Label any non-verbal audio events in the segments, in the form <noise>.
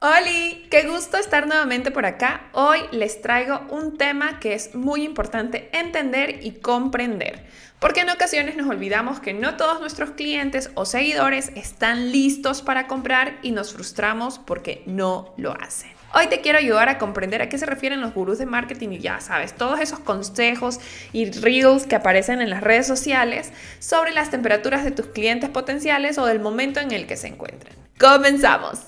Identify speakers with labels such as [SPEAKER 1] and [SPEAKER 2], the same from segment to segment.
[SPEAKER 1] Hola, qué gusto estar nuevamente por acá. Hoy les traigo un tema que es muy importante entender y comprender, porque en ocasiones nos olvidamos que no todos nuestros clientes o seguidores están listos para comprar y nos frustramos porque no lo hacen. Hoy te quiero ayudar a comprender a qué se refieren los gurús de marketing y ya sabes, todos esos consejos y reels que aparecen en las redes sociales sobre las temperaturas de tus clientes potenciales o del momento en el que se encuentran. Comenzamos.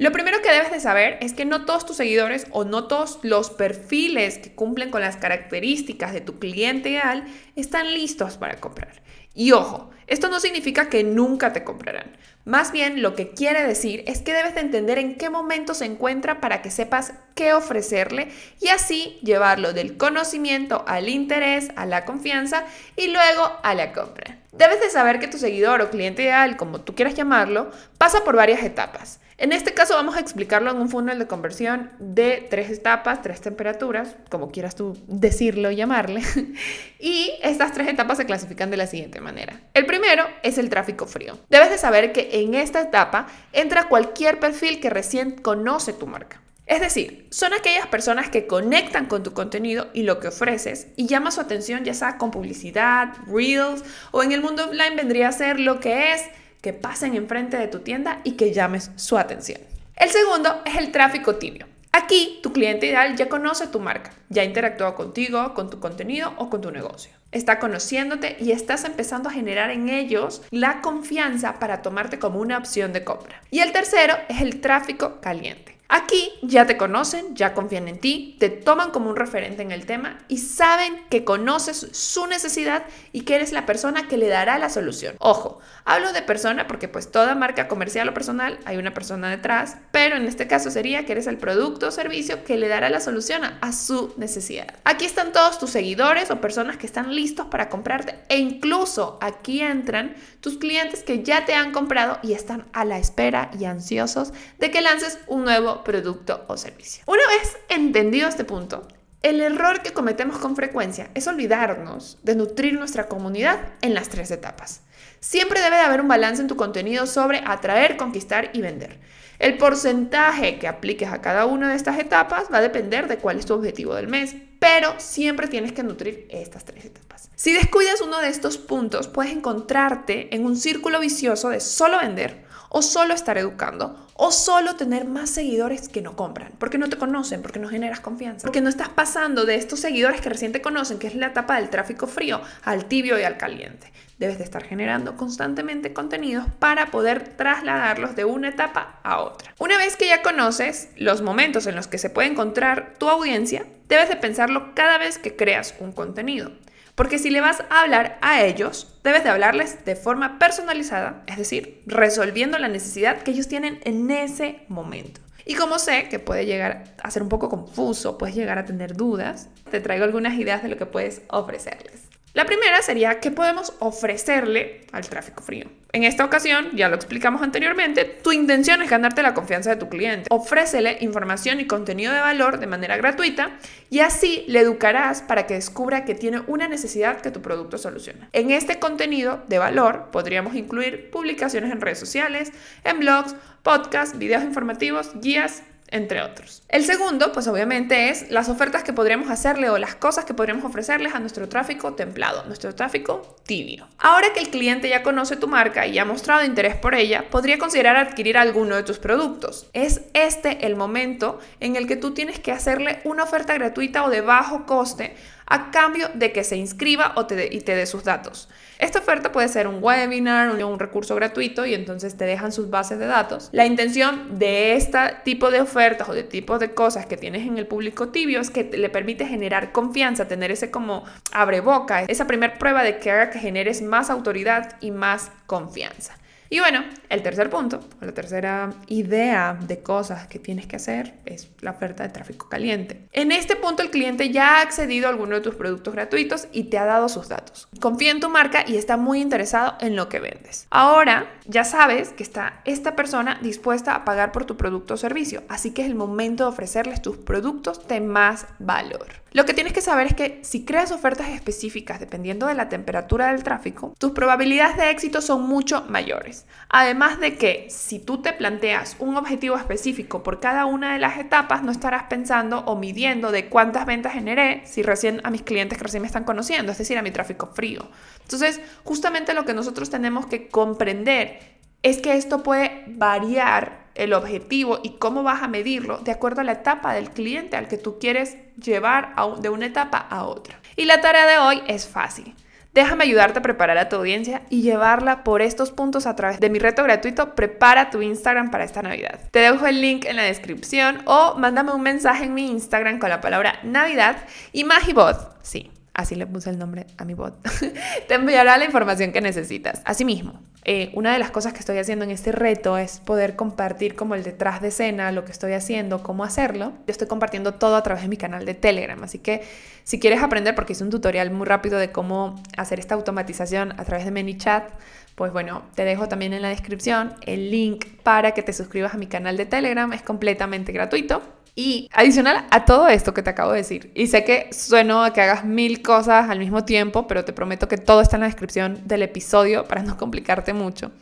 [SPEAKER 1] Lo primero que debes de saber es que no todos tus seguidores o no todos los perfiles que cumplen con las características de tu cliente ideal están listos para comprar. Y ojo, esto no significa que nunca te comprarán. Más bien lo que quiere decir es que debes de entender en qué momento se encuentra para que sepas qué ofrecerle y así llevarlo del conocimiento al interés, a la confianza y luego a la compra. Debes de saber que tu seguidor o cliente ideal, como tú quieras llamarlo, pasa por varias etapas. En este caso vamos a explicarlo en un funnel de conversión de tres etapas, tres temperaturas, como quieras tú decirlo, llamarle. <laughs> y estas tres etapas se clasifican de la siguiente manera. El primero es el tráfico frío. Debes de saber que en esta etapa entra cualquier perfil que recién conoce tu marca. Es decir, son aquellas personas que conectan con tu contenido y lo que ofreces y llama su atención ya sea con publicidad, reels o en el mundo offline vendría a ser lo que es que pasen enfrente de tu tienda y que llames su atención. El segundo es el tráfico tibio. Aquí tu cliente ideal ya conoce tu marca, ya interactúa contigo, con tu contenido o con tu negocio. Está conociéndote y estás empezando a generar en ellos la confianza para tomarte como una opción de compra. Y el tercero es el tráfico caliente. Aquí ya te conocen, ya confían en ti, te toman como un referente en el tema y saben que conoces su necesidad y que eres la persona que le dará la solución. Ojo, hablo de persona porque pues toda marca comercial o personal hay una persona detrás, pero en este caso sería que eres el producto o servicio que le dará la solución a, su necesidad. Aquí están todos tus seguidores o personas que están listos para comprarte e incluso aquí entran tus clientes que ya te han comprado y están a la espera y ansiosos de que lances un nuevo producto o servicio. Una vez entendido este punto, el error que cometemos con frecuencia es olvidarnos de nutrir nuestra comunidad en las tres etapas. Siempre debe de haber un balance en tu contenido sobre atraer, conquistar y vender. El porcentaje que apliques a cada una de estas etapas va a depender de cuál es tu objetivo del mes, pero siempre tienes que nutrir estas tres etapas. Si descuidas uno de estos puntos, puedes encontrarte en un círculo vicioso de solo vender o solo estar educando, o solo tener más seguidores que no compran, porque no te conocen, porque no generas confianza, porque no estás pasando de estos seguidores que recién te conocen, que es la etapa del tráfico frío, al tibio y al caliente. Debes de estar generando constantemente contenidos para poder trasladarlos de una etapa a otra. Una vez que ya conoces los momentos en los que se puede encontrar tu audiencia, debes de pensarlo cada vez que creas un contenido. Porque si le vas a hablar a ellos, debes de hablarles de forma personalizada, es decir, resolviendo la necesidad que ellos tienen en ese momento. Y como sé que puede llegar a ser un poco confuso, puedes llegar a tener dudas, te traigo algunas ideas de lo que puedes ofrecerles. La primera sería qué podemos ofrecerle al tráfico frío. En esta ocasión, ya lo explicamos anteriormente, tu intención es ganarte la confianza de tu cliente. Ofrécele información y contenido de valor de manera gratuita y así le educarás para que descubra que tiene una necesidad que tu producto soluciona. En este contenido de valor podríamos incluir publicaciones en redes sociales, en blogs, podcasts, videos informativos, guías entre otros. El segundo, pues obviamente es las ofertas que podríamos hacerle o las cosas que podríamos ofrecerles a nuestro tráfico templado, nuestro tráfico tibio. Ahora que el cliente ya conoce tu marca y ha mostrado interés por ella, podría considerar adquirir alguno de tus productos. Es este el momento en el que tú tienes que hacerle una oferta gratuita o de bajo coste a cambio de que se inscriba o te y te dé sus datos. Esta oferta puede ser un webinar, un, un recurso gratuito y entonces te dejan sus bases de datos. La intención de este tipo de ofertas o de tipo de cosas que tienes en el público tibio es que le permite generar confianza, tener ese como abre boca, esa primera prueba de que haga que generes más autoridad y más confianza. Y bueno, el tercer punto, o la tercera idea de cosas que tienes que hacer es la oferta de tráfico caliente. En este punto el cliente ya ha accedido a alguno de tus productos gratuitos y te ha dado sus datos. Confía en tu marca y está muy interesado en lo que vendes. Ahora ya sabes que está esta persona dispuesta a pagar por tu producto o servicio, así que es el momento de ofrecerles tus productos de más valor. Lo que tienes que saber es que si creas ofertas específicas dependiendo de la temperatura del tráfico, tus probabilidades de éxito son mucho mayores. Además de que si tú te planteas un objetivo específico por cada una de las etapas, no estarás pensando o midiendo de cuántas ventas generé si recién a mis clientes que recién me están conociendo, es decir, a mi tráfico frío. Entonces, justamente lo que nosotros tenemos que comprender es que esto puede variar el objetivo y cómo vas a medirlo de acuerdo a la etapa del cliente al que tú quieres llevar de una etapa a otra. Y la tarea de hoy es fácil. Déjame ayudarte a preparar a tu audiencia y llevarla por estos puntos a través de mi reto gratuito Prepara tu Instagram para esta Navidad. Te dejo el link en la descripción o mándame un mensaje en mi Instagram con la palabra Navidad y Magibot, sí, así le puse el nombre a mi bot, <laughs> te enviará la información que necesitas. Asimismo, eh, una de las cosas que estoy haciendo en este reto es poder compartir como el detrás de escena, lo que estoy haciendo, cómo hacerlo. Yo estoy compartiendo todo a través de mi canal de Telegram, así que si quieres aprender, porque hice un tutorial muy rápido de cómo hacer esta automatización a través de ManyChat, pues bueno, te dejo también en la descripción el link para que te suscribas a mi canal de Telegram, es completamente gratuito. Y adicional a todo esto que te acabo de decir, y sé que sueno a que hagas mil cosas al mismo tiempo, pero te prometo que todo está en la descripción del episodio para no complicarte mucho.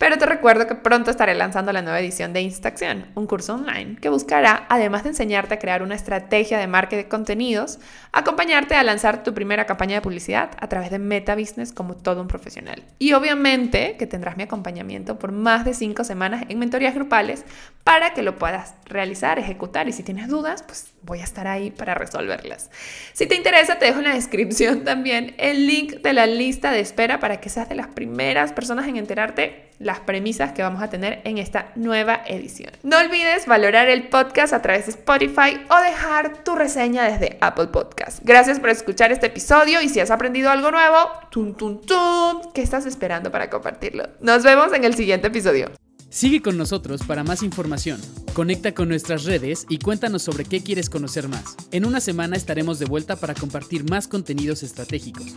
[SPEAKER 1] Pero te recuerdo que pronto estaré lanzando la nueva edición de Instaacción, un curso online que buscará, además de enseñarte a crear una estrategia de marketing de contenidos, acompañarte a lanzar tu primera campaña de publicidad a través de Meta Business como todo un profesional. Y obviamente que tendrás mi acompañamiento por más de cinco semanas en mentorías grupales para que lo puedas realizar, ejecutar y si tienes dudas, pues voy a estar ahí para resolverlas. Si te interesa, te dejo en la descripción también el link de la lista de espera para que seas de las primeras personas en enterarte las premisas que vamos a tener en esta nueva edición. No olvides valorar el podcast a través de Spotify o dejar tu reseña desde Apple Podcast. Gracias por escuchar este episodio y si has aprendido algo nuevo, tum, tum, tum, ¿qué estás esperando para compartirlo? Nos vemos en el siguiente episodio.
[SPEAKER 2] Sigue con nosotros para más información. Conecta con nuestras redes y cuéntanos sobre qué quieres conocer más. En una semana estaremos de vuelta para compartir más contenidos estratégicos.